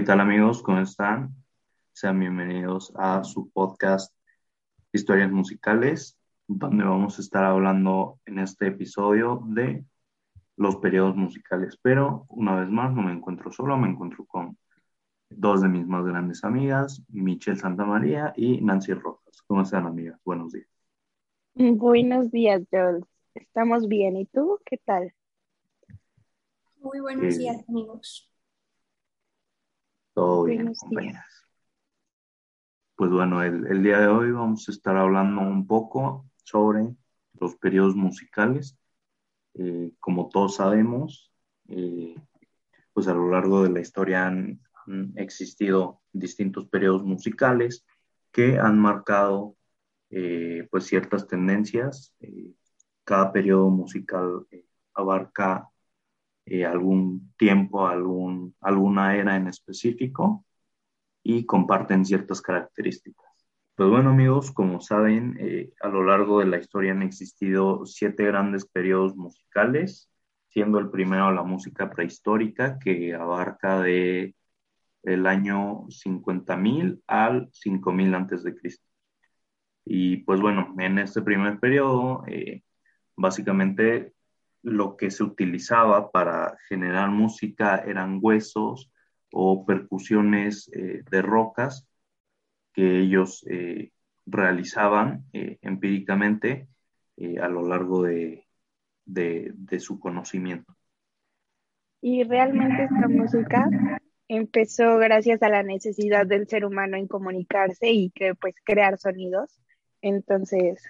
¿qué tal amigos? ¿Cómo están? Sean bienvenidos a su podcast Historias Musicales, donde vamos a estar hablando en este episodio de los periodos musicales. Pero una vez más, no me encuentro solo, me encuentro con dos de mis más grandes amigas, Michelle Santamaría y Nancy Rojas. ¿Cómo están amigas? Buenos días. Buenos días, Joel. Estamos bien. ¿Y tú? ¿Qué tal? Muy buenos días, amigos. Todo bien, compañeras. Pues bueno, el, día de hoy vamos a estar hablando un poco sobre los periodos musicales. Eh, como todos sabemos, eh, pues a lo largo de la historia han, existido distintos periodos musicales que han marcado eh, pues ciertas tendencias. cada periodo musical abarca eh, algún tiempo, algún, alguna era en específico y comparten ciertas características. Pues bueno amigos, como saben, eh, a lo largo de la historia han existido siete grandes periodos musicales, siendo el primero la música prehistórica que abarca de el año 50.000 al 5000 antes de Cristo. Y pues bueno, en este primer periodo, eh, básicamente lo que se utilizaba para generar música eran huesos o percusiones eh, de rocas que ellos eh, realizaban eh, empíricamente a lo largo de, su conocimiento. Y realmente esta música empezó gracias a la necesidad del ser humano en comunicarse y que pues crear sonidos. Entonces,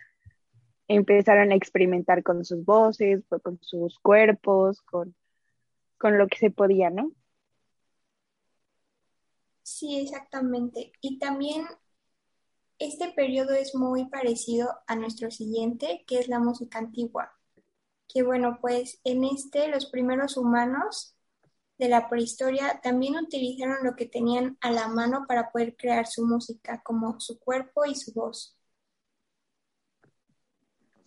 empezaron a experimentar con sus voces, con sus cuerpos, con, lo que se podía, ¿no? Sí, exactamente. Y también este periodo es muy parecido a nuestro siguiente, que es la música antigua. Que bueno, pues en este los primeros humanos de la prehistoria también utilizaron lo que tenían a la mano para poder crear su música, como su cuerpo y su voz.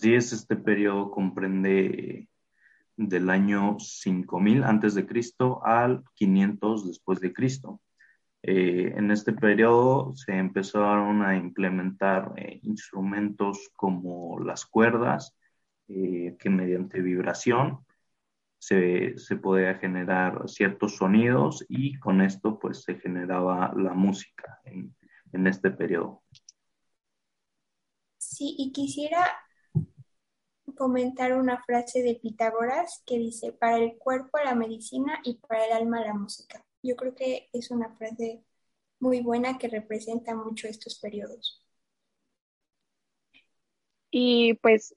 Sí, es este periodo comprende del año 5000 antes de Cristo al 500 después de Cristo. Eh, en este periodo se empezaron a implementar eh, instrumentos como las cuerdas, eh, que mediante vibración se, se, podía generar ciertos sonidos y con esto pues se generaba la música en, en este periodo. Sí, y quisiera comentar una frase de Pitágoras que dice, para el cuerpo la medicina y para el alma la música. Yo creo que es una frase muy buena que representa mucho estos periodos. Y pues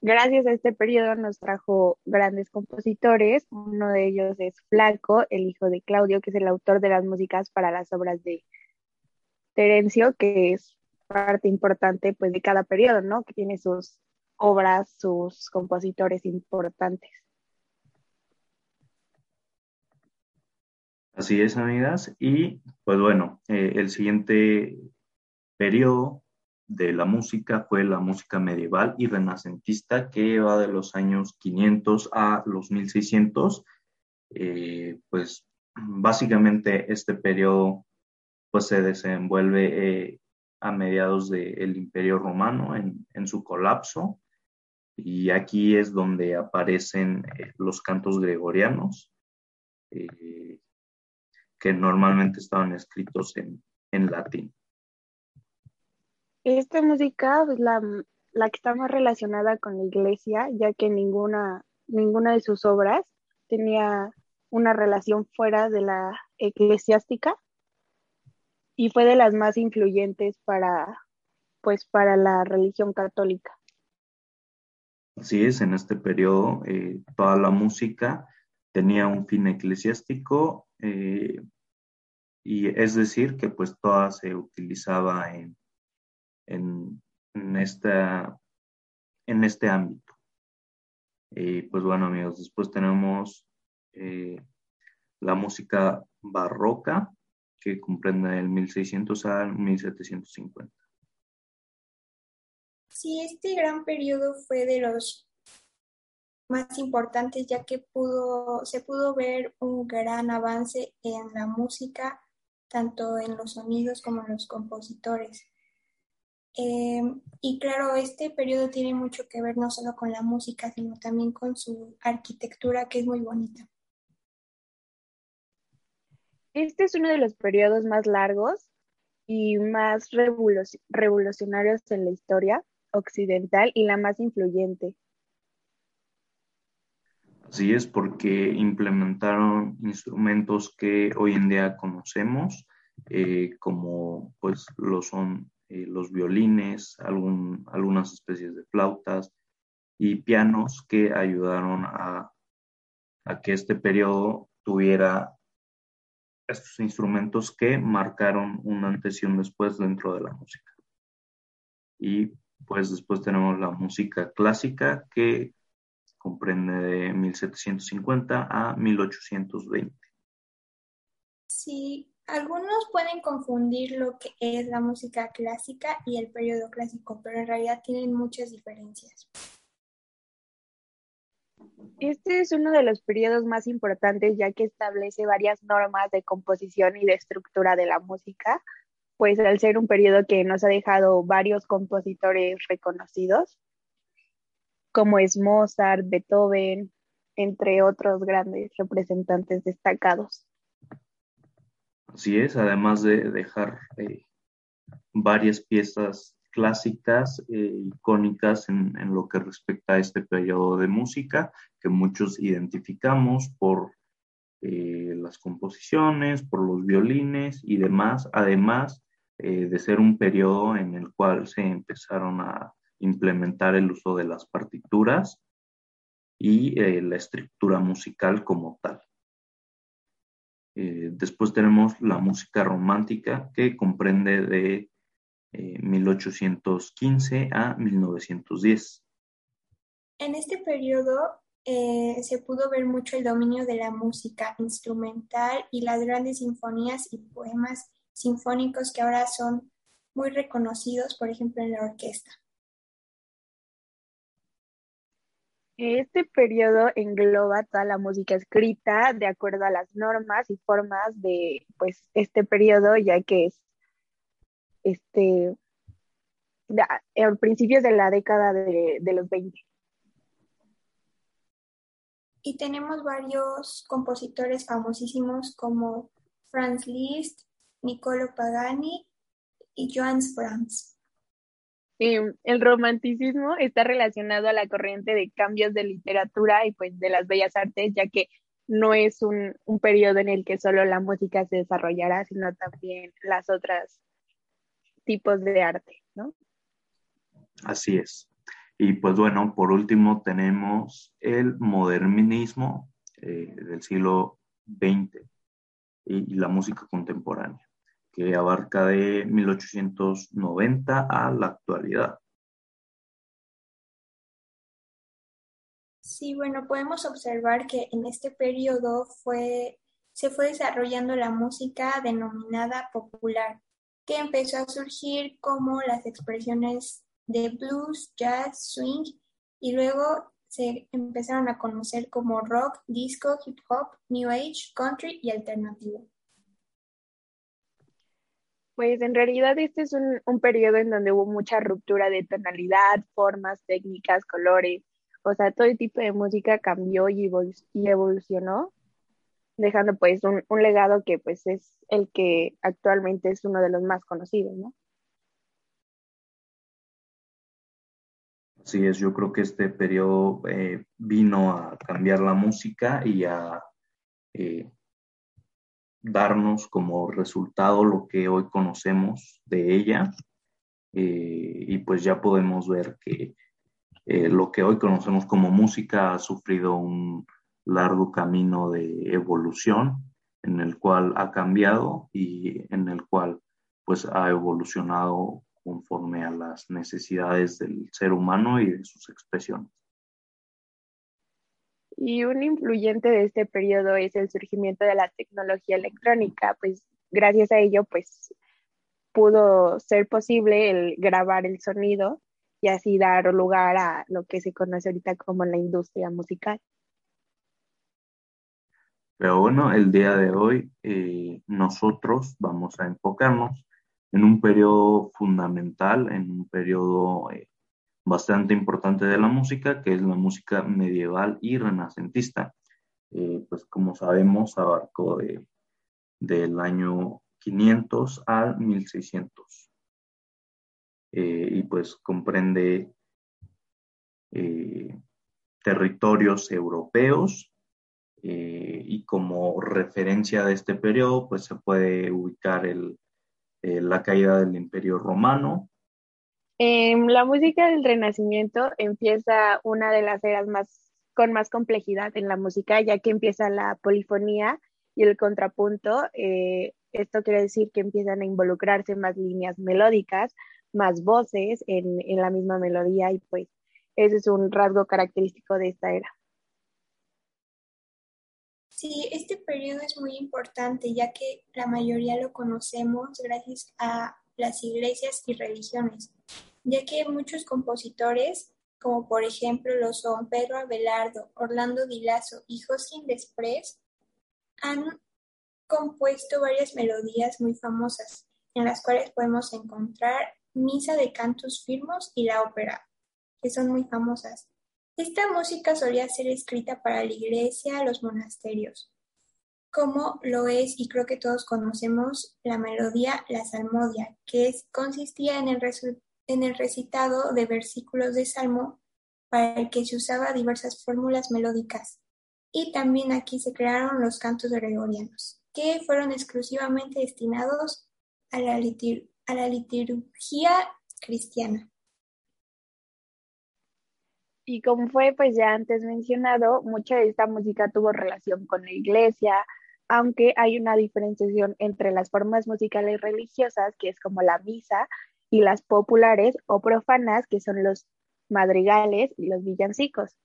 gracias a este periodo nos trajo grandes compositores. Uno de ellos es Flaco, el hijo de Claudio, que es el autor de las músicas para las obras de Terencio, que es parte importante pues de cada periodo, ¿no? Que tiene sus obras, sus compositores importantes. Así es, amigas. Y pues bueno, eh, el siguiente periodo de la música fue la música medieval y renacentista que va de los años 500 a los 1600. Eh, pues básicamente este periodo pues se desenvuelve eh, a mediados del Imperio Romano en, en, su colapso y aquí es donde aparecen eh, los cantos gregorianos, eh, que normalmente estaban escritos en, latín. Esta música es la, que está más relacionada con la iglesia, ya que ninguna, ninguna de sus obras tenía una relación fuera de la eclesiástica y fue de las más influyentes para, pues, para la religión católica. Así es, en este periodo eh, toda la música tenía un fin eclesiástico eh, y es decir que pues toda se utilizaba en, en, en, en este ámbito. Y pues bueno amigos, después tenemos eh, la música barroca que comprende del 1600 al 1750. Sí, este gran periodo fue de los más importantes ya que pudo, se pudo ver un gran avance en la música, tanto en los sonidos como en los compositores. Eh, y claro, este periodo tiene mucho que ver no solo con la música, sino también con su arquitectura, que es muy bonita. Este es uno de los periodos más largos y más revolucionarios en la historia occidental y la más influyente. Así es, porque implementaron instrumentos que hoy en día conocemos, eh, como pues lo son eh, los violines, algunas especies de flautas y pianos que ayudaron a, a que este periodo tuviera estos instrumentos que marcaron un antes y un después dentro de la música. Y pues después tenemos la música clásica que comprende de 1750 a 1820. Sí, algunos pueden confundir lo que es la música clásica y el periodo clásico, pero en realidad tienen muchas diferencias. Este es uno de los periodos más importantes ya que establece varias normas de composición y de estructura de la música, pues al ser un periodo que nos ha dejado varios compositores reconocidos, como es Mozart, Beethoven, entre otros grandes representantes destacados. Así es, además de dejar eh, varias piezas clásicas, eh, icónicas en, lo que respecta a este periodo de música, que muchos identificamos por eh, las composiciones, por los violines y demás, además de ser un periodo en el cual se empezaron a implementar el uso de las partituras y eh, la estructura musical como tal. Eh, después tenemos la música romántica que comprende de 1815 eh, a 1910. En este periodo se pudo ver mucho el dominio de la música instrumental y las grandes sinfonías y poemas sinfónicos que ahora son muy reconocidos, por ejemplo, en la orquesta. Este periodo engloba toda la música escrita de acuerdo a las normas y formas de pues este periodo, ya que es este a principios de la década de, de los 20. Y tenemos varios compositores famosísimos como Franz Liszt, Niccolo Pagani y Johannes Brahms. El romanticismo está relacionado a la corriente de cambios de literatura y pues de las bellas artes, ya que no es un, un periodo en el que solo la música se desarrollará, sino también las otras tipos de arte, ¿no? Así es. Y pues bueno, por último tenemos el modernismo eh, del siglo XX y la música contemporánea que abarca de 1890 a la actualidad. Sí, bueno, podemos observar que en este periodo se fue desarrollando la música denominada popular, que empezó a surgir como las expresiones de blues, jazz, swing, y luego se empezaron a conocer como rock, disco, hip hop, new age, country y alternativo. Pues en realidad este es un, un periodo en donde hubo mucha ruptura de tonalidad, formas, técnicas, colores, o sea, todo tipo de música cambió y, evolucionó, dejando pues un, un, legado que pues es el que actualmente es uno de los más conocidos, ¿no? Sí, es, yo creo que este periodo eh, vino a cambiar la música y a eh, darnos como resultado lo que hoy conocemos de ella. Eh, y pues ya podemos ver que eh, lo que hoy conocemos como música ha sufrido un largo camino de evolución en el cual ha cambiado y en el cual pues ha evolucionado conforme a las necesidades del ser humano y de sus expresiones. Y un influyente de este periodo es el surgimiento de la tecnología electrónica, pues gracias a ello pues pudo ser posible el grabar el sonido y así dar lugar a lo que se conoce ahorita como la industria musical. Pero bueno, el día de hoy eh, nosotros vamos a enfocarnos en un periodo fundamental, en un periodo eh, bastante importante de la música, que es la música medieval y renacentista. Eh, pues como sabemos, abarcó de, del año 500 al 1600. y pues comprende territorios europeos eh, y como referencia de este periodo, pues se puede ubicar el, eh, la caída del Imperio Romano. En la música del Renacimiento empieza una de las eras más con más complejidad en la música, ya que empieza la polifonía y el contrapunto. Eh, esto quiere decir que empiezan a involucrarse más líneas melódicas, más voces en, en la misma melodía y pues ese es un rasgo característico de esta era. Sí, este periodo es muy importante ya que la mayoría lo conocemos gracias a las iglesias y religiones, ya que muchos compositores, como por ejemplo lo son Pedro Abelardo, Orlando Di Lasso y Josquin Desprez, han compuesto varias melodías muy famosas, en las cuales podemos encontrar Misa de Cantus Firmos y la ópera, que son muy famosas. Esta música solía ser escrita para la iglesia, los monasterios, como lo es, y creo que todos conocemos, la melodía La Salmodia, que consistía en el, en el recitado de versículos de Salmo para el que se usaba diversas fórmulas melódicas. Y también aquí se crearon los cantos gregorianos, que fueron exclusivamente destinados a la, a la liturgia cristiana. Y como fue pues ya antes mencionado, mucha de esta música tuvo relación con la iglesia, aunque hay una diferenciación entre las formas musicales religiosas, que es como la misa, y las populares o profanas, que son los madrigales y los villancicos.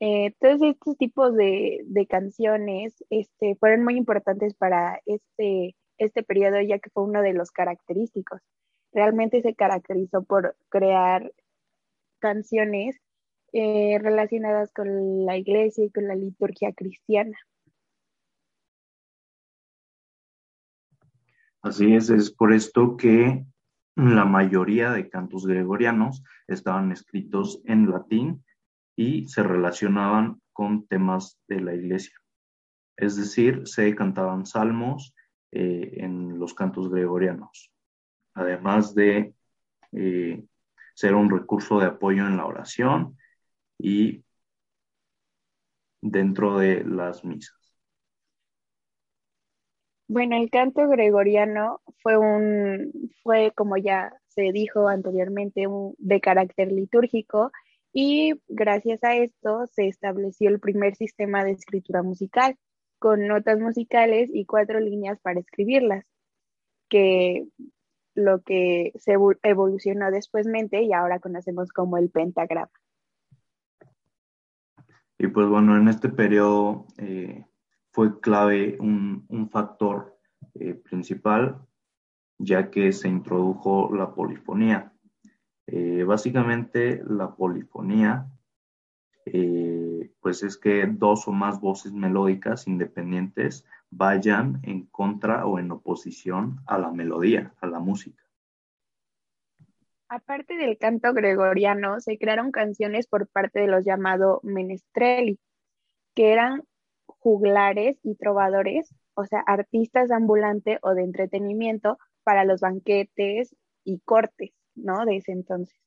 Eh, todos estos tipos de, de, canciones este, fueron muy importantes para este, este periodo, ya que fue uno de los característicos. Realmente se caracterizó por crear canciones eh, relacionadas con la iglesia y con la liturgia cristiana. Así es, es por esto que la mayoría de cantos gregorianos estaban escritos en latín y se relacionaban con temas de la iglesia. Es decir, se cantaban salmos eh, en los cantos gregorianos, además de eh, ser un recurso de apoyo en la oración y dentro de las misas. Bueno, el canto gregoriano fue un, fue como ya se dijo anteriormente, un, de carácter litúrgico y gracias a esto se estableció el primer sistema de escritura musical con notas musicales y cuatro líneas para escribirlas, que lo que se evolucionó despuésmente y ahora conocemos como el pentagrama. Y pues bueno, en este periodo eh, fue clave un, factor eh, principal, ya que se introdujo la polifonía. Eh, básicamente la polifonía, pues es que dos o más voces melódicas independientes vayan en contra o en oposición a la melodía, a la música. Aparte del canto gregoriano, se crearon canciones por parte de los llamados menestreli, que eran juglares y trovadores, o sea, artistas ambulantes o de entretenimiento para los banquetes y cortes, ¿no? De ese entonces.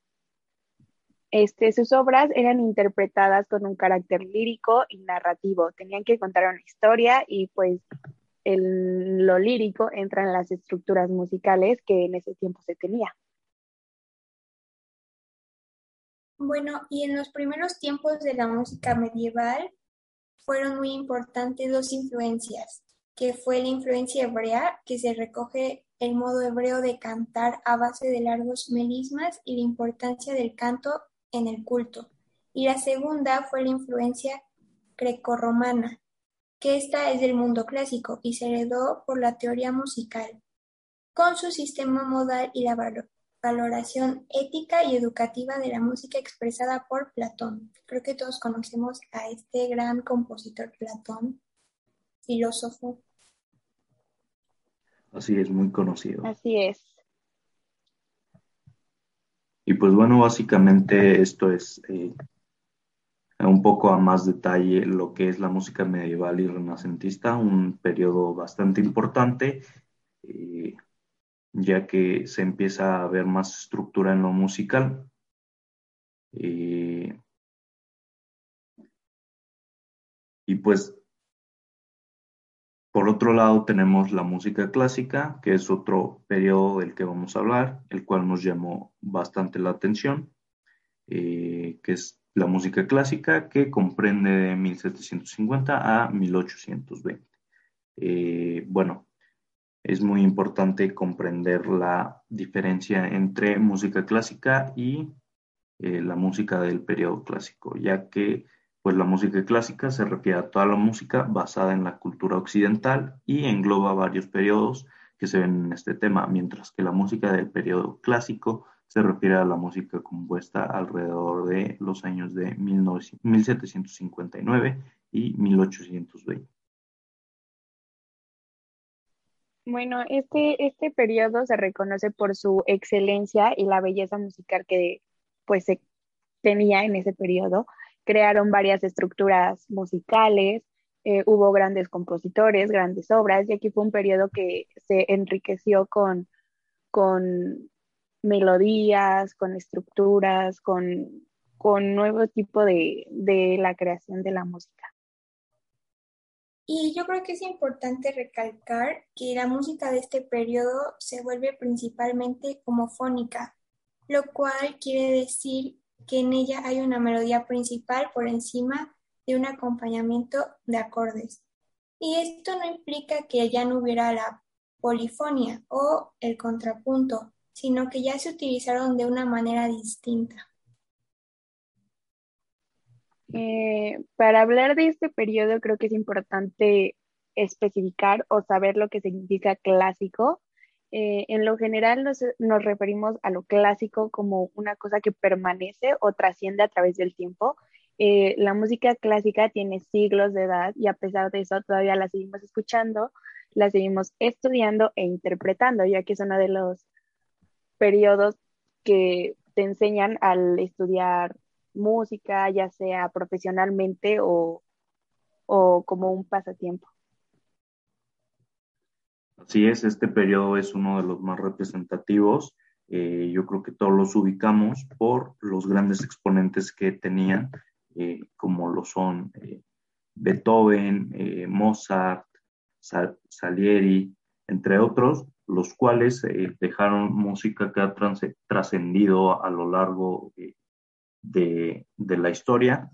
Este, sus obras eran interpretadas con un carácter lírico y narrativo. Tenían que contar una historia y pues en lo lírico entran las estructuras musicales que en ese tiempo se tenía. Bueno, y en los primeros tiempos de la música medieval fueron muy importantes dos influencias, que fue la influencia hebrea, que se recoge el modo hebreo de cantar a base de largos melismas y la importancia del canto en el culto. Y la segunda fue la influencia grecorromana, que esta es del mundo clásico y se heredó por la teoría musical, con su sistema modal y la valoración ética y educativa de la música expresada por Platón. Creo que todos conocemos a este gran compositor Platón, filósofo. Así es, muy conocido. Así es. Y pues bueno, básicamente esto es eh, un poco a más detalle lo que es la música medieval y renacentista, un periodo bastante importante, eh, ya que se empieza a ver más estructura en lo musical. Y pues por otro lado, tenemos la música clásica, que es otro periodo del que vamos a hablar, el cual nos llamó bastante la atención, eh, que es la música clásica, que comprende de 1750 a 1820. Eh, bueno, es muy importante comprender la diferencia entre música clásica y eh, la música del periodo clásico, ya que pues la música clásica se refiere a toda la música basada en la cultura occidental y engloba varios periodos que se ven en este tema, mientras que la música del periodo clásico se refiere a la música compuesta alrededor de los años de 1759 y 1820. Bueno, este, este periodo se reconoce por su excelencia y la belleza musical que pues se tenía en ese periodo crearon varias estructuras musicales, eh, hubo grandes compositores, grandes obras, y aquí fue un periodo que se enriqueció con, con melodías, con estructuras, con, con nuevo tipo de, de la creación de la música. Y yo creo que es importante recalcar que la música de este periodo se vuelve principalmente homofónica, lo cual quiere decir que en ella hay una melodía principal por encima de un acompañamiento de acordes. Y esto no implica que ya no hubiera la polifonía o el contrapunto, sino que ya se utilizaron de una manera distinta. Eh, para hablar de este periodo creo que es importante especificar o saber lo que significa clásico eh, en lo general nos, referimos a lo clásico como una cosa que permanece o trasciende a través del tiempo. Eh, la música clásica tiene siglos de edad y a pesar de eso todavía la seguimos escuchando, la seguimos estudiando e interpretando, ya que es uno de los periodos que te enseñan al estudiar música, ya sea profesionalmente o como un pasatiempo. Así es, este periodo es uno de los más representativos. Eh, yo creo que todos los ubicamos por los grandes exponentes que tenían, eh, como lo son eh, Beethoven, Mozart, Salieri, entre otros, los cuales dejaron música que ha trascendido a lo largo de, de, la historia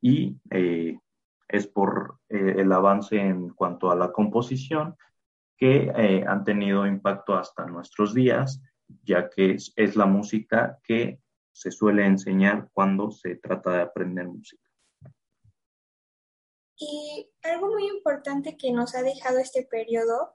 y es por el avance en cuanto a la composición que eh, han tenido impacto hasta nuestros días, ya que es, la música que se suele enseñar cuando se trata de aprender música. Y algo muy importante que nos ha dejado este periodo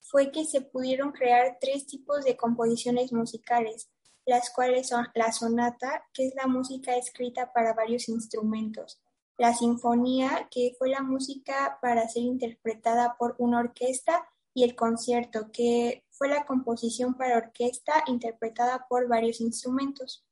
fue que se pudieron crear tres tipos de composiciones musicales, las cuales son la sonata, que es la música escrita para varios instrumentos, la sinfonía, que fue la música para ser interpretada por una orquesta y el concierto, que fue la composición para orquesta interpretada por varios instrumentos.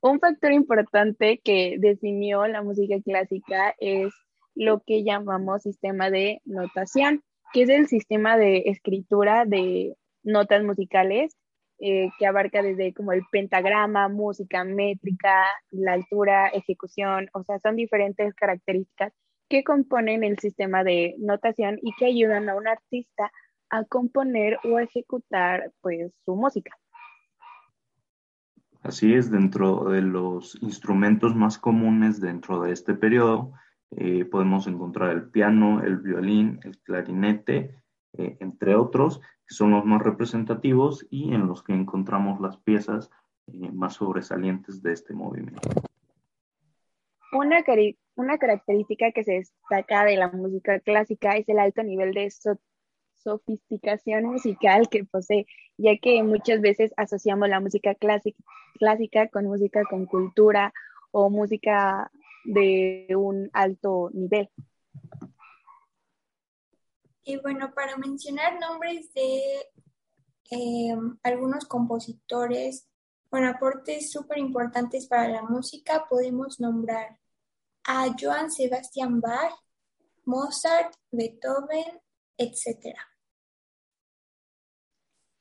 Un factor importante que definió la música clásica es lo que llamamos sistema de notación, que es el sistema de escritura de notas musicales eh, que abarca desde como el pentagrama, música métrica, la altura, ejecución, o sea, son diferentes características que componen el sistema de notación y que ayudan a un artista a componer o ejecutar pues su música. Así es, dentro de los instrumentos más comunes dentro de este periodo eh, podemos encontrar el piano, el violín, el clarinete, eh, entre otros, que son los más representativos y en los que encontramos las piezas eh, más sobresalientes de este movimiento. Una, una característica que se destaca de la música clásica es el alto nivel de sofisticación musical que posee, ya que muchas veces asociamos la música clásica, clásica con música con cultura o música de un alto nivel. Y bueno, para mencionar nombres de eh, algunos compositores con aportes súper importantes para la música, podemos nombrar a Johann Sebastian Bach, Mozart, Beethoven, etc.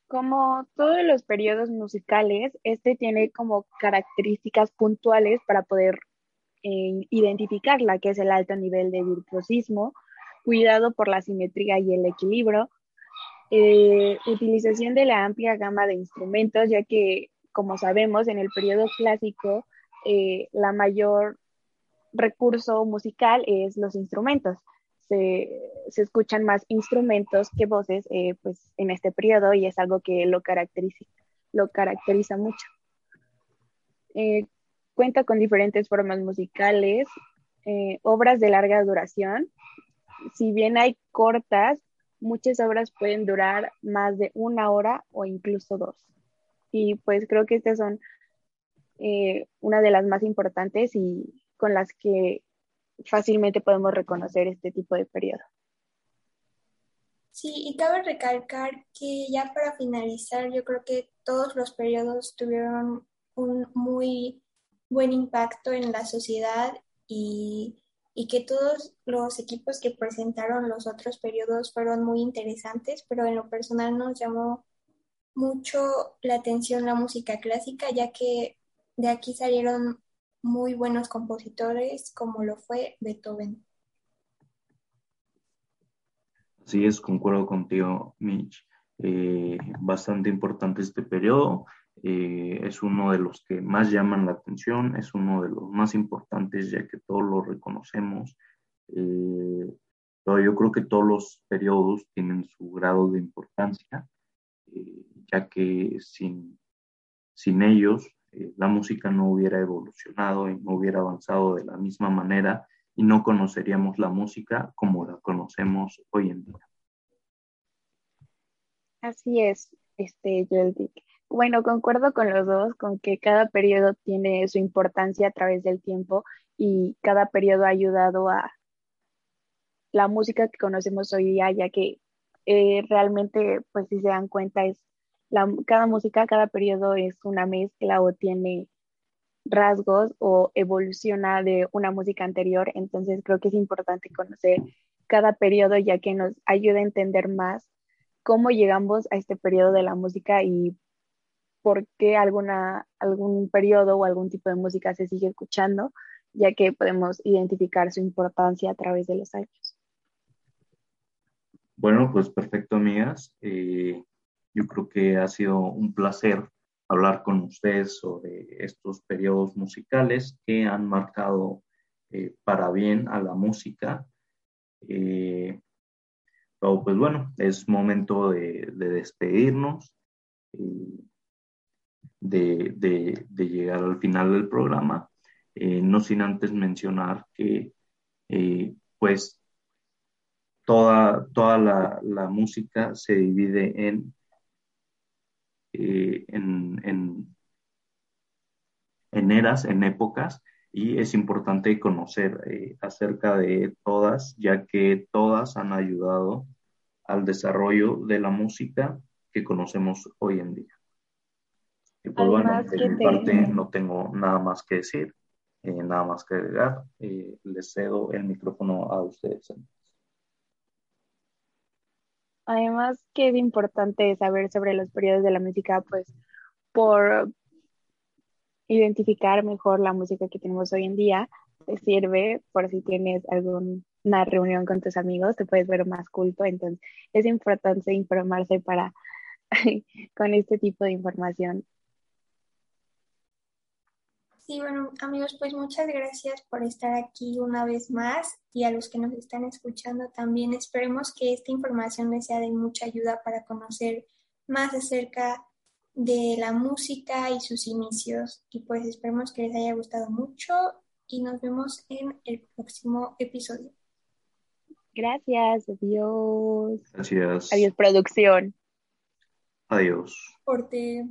Como todos los periodos musicales, este tiene como características puntuales para poder eh, identificar la que es el alto nivel de virtuosismo, cuidado por la simetría y el equilibrio, eh, utilización de la amplia gama de instrumentos, ya que, como sabemos, en el periodo clásico, eh, la mayor recurso musical es los instrumentos. Se, escuchan más instrumentos que voces eh, pues, en este periodo y es algo que lo caracteriza, lo caracteriza mucho. cuenta con diferentes formas musicales, obras de larga duración, si bien hay cortas, muchas obras pueden durar más de una hora o incluso dos. Y pues creo que estas son eh, una de las más importantes y con las que fácilmente podemos reconocer este tipo de periodo. Sí, y cabe recalcar que ya para finalizar, yo creo que todos los periodos tuvieron un muy buen impacto en la sociedad y y que todos los equipos que presentaron los otros periodos fueron muy interesantes, pero en lo personal nos llamó mucho la atención la música clásica, ya que de aquí salieron muy buenos compositores como lo fue Beethoven. Sí, es, concuerdo contigo, Mitch. Eh, bastante importante este periodo. Eh, es uno de los que más llaman la atención, es uno de los más importantes ya que todos lo reconocemos. Eh, pero yo creo que todos los periodos tienen su grado de importancia, eh, ya que sin, sin ellos la música no hubiera evolucionado y no hubiera avanzado de la misma manera y no conoceríamos la música como la conocemos hoy en día. Así es, este, Yoldik. Bueno, concuerdo con los dos, con que cada periodo tiene su importancia a través del tiempo y cada periodo ha ayudado a la música que conocemos hoy día, ya que eh, realmente, pues si se dan cuenta, es cada música, cada periodo es una mezcla o tiene rasgos o evoluciona de una música anterior, entonces creo que es importante conocer cada periodo ya que nos ayuda a entender más cómo llegamos a este periodo de la música y por qué algún periodo o algún tipo de música se sigue escuchando, ya que podemos identificar su importancia a través de los años. Bueno, pues perfecto, amigas. Eh, yo creo que ha sido un placer hablar con ustedes sobre estos periodos musicales que han marcado eh, para bien a la música. Eh, pero pues bueno, es momento de, de despedirnos de, llegar al final del programa, eh, no sin antes mencionar que eh, pues toda, toda la, música se divide eh, en, en, en, eras, en épocas, y es importante conocer acerca de todas, ya que todas han ayudado al desarrollo de la música que conocemos hoy en día. Y pues bueno, de mi parte no tengo nada más que decir, eh, nada más que agregar. Eh, les cedo el micrófono a ustedes. Además que es importante saber sobre los periodos de la música, pues por identificar mejor la música que tenemos hoy en día, te sirve por si tienes alguna reunión con tus amigos, te puedes ver más culto, entonces es importante informarse para con este tipo de información Sí, bueno, amigos, pues muchas gracias por estar aquí una vez más y a los que nos están escuchando también. Esperemos que esta información les sea de mucha ayuda para conocer más acerca de la música y sus inicios. Y pues esperemos que les haya gustado mucho y nos vemos en el próximo episodio. Gracias, adiós. Gracias. Adiós, producción. Adiós. Corte.